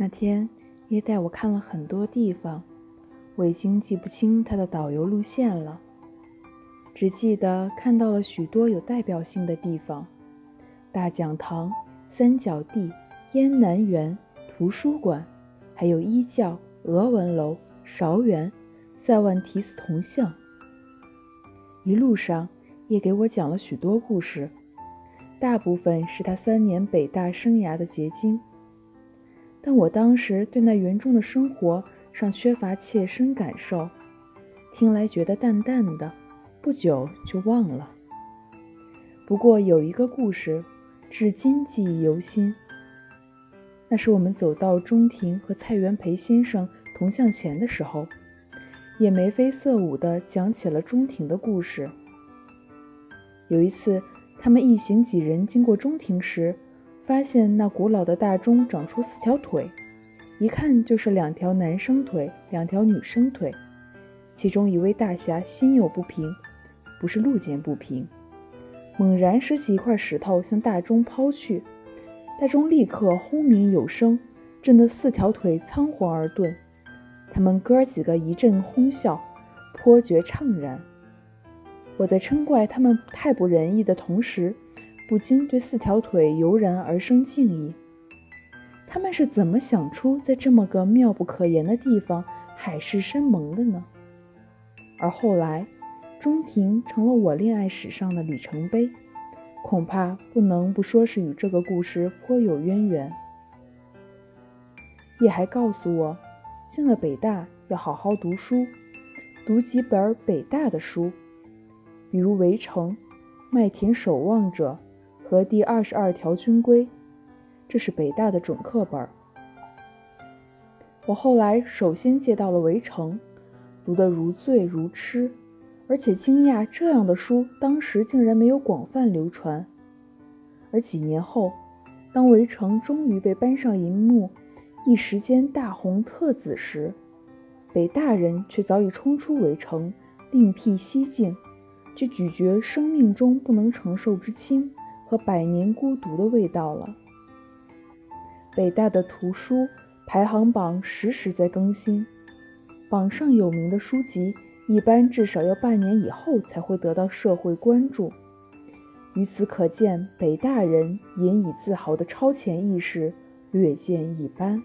那天爷带我看了很多地方，我已经记不清他的导游路线了，只记得看到了许多有代表性的地方：大讲堂、三角地、燕南园、图书馆，还有一教、俄文楼、韶园、塞万提斯铜像。一路上，也给我讲了许多故事，大部分是他三年北大生涯的结晶。但我当时对那园中的生活尚缺乏切身感受，听来觉得淡淡的，不久就忘了。不过有一个故事，至今记忆犹新。那是我们走到中庭和蔡元培先生铜像前的时候。也眉飞色舞地讲起了中庭的故事。有一次，他们一行几人经过中庭时，发现那古老的大钟长出四条腿，一看就是两条男生腿，两条女生腿。其中一位大侠心有不平，不是路见不平，猛然拾起一块石头向大钟抛去，大钟立刻轰鸣有声，震得四条腿仓皇而遁。他们哥几个一阵哄笑，颇觉怅然。我在嗔怪他们太不仁义的同时，不禁对四条腿油然而生敬意。他们是怎么想出在这么个妙不可言的地方海誓山盟的呢？而后来，中庭成了我恋爱史上的里程碑，恐怕不能不说是与这个故事颇有渊源。叶还告诉我。进了北大要好好读书，读几本北大的书，比如《围城》《麦田守望者》和《第二十二条军规》，这是北大的准课本。我后来首先借到了《围城》，读得如醉如痴，而且惊讶这样的书当时竟然没有广泛流传。而几年后，当《围城》终于被搬上银幕。一时间大红特紫时，北大人却早已冲出围城，另辟蹊径，去咀嚼生命中不能承受之轻和百年孤独的味道了。北大的图书排行榜时时在更新，榜上有名的书籍一般至少要半年以后才会得到社会关注。于此可见，北大人引以自豪的超前意识略见一斑。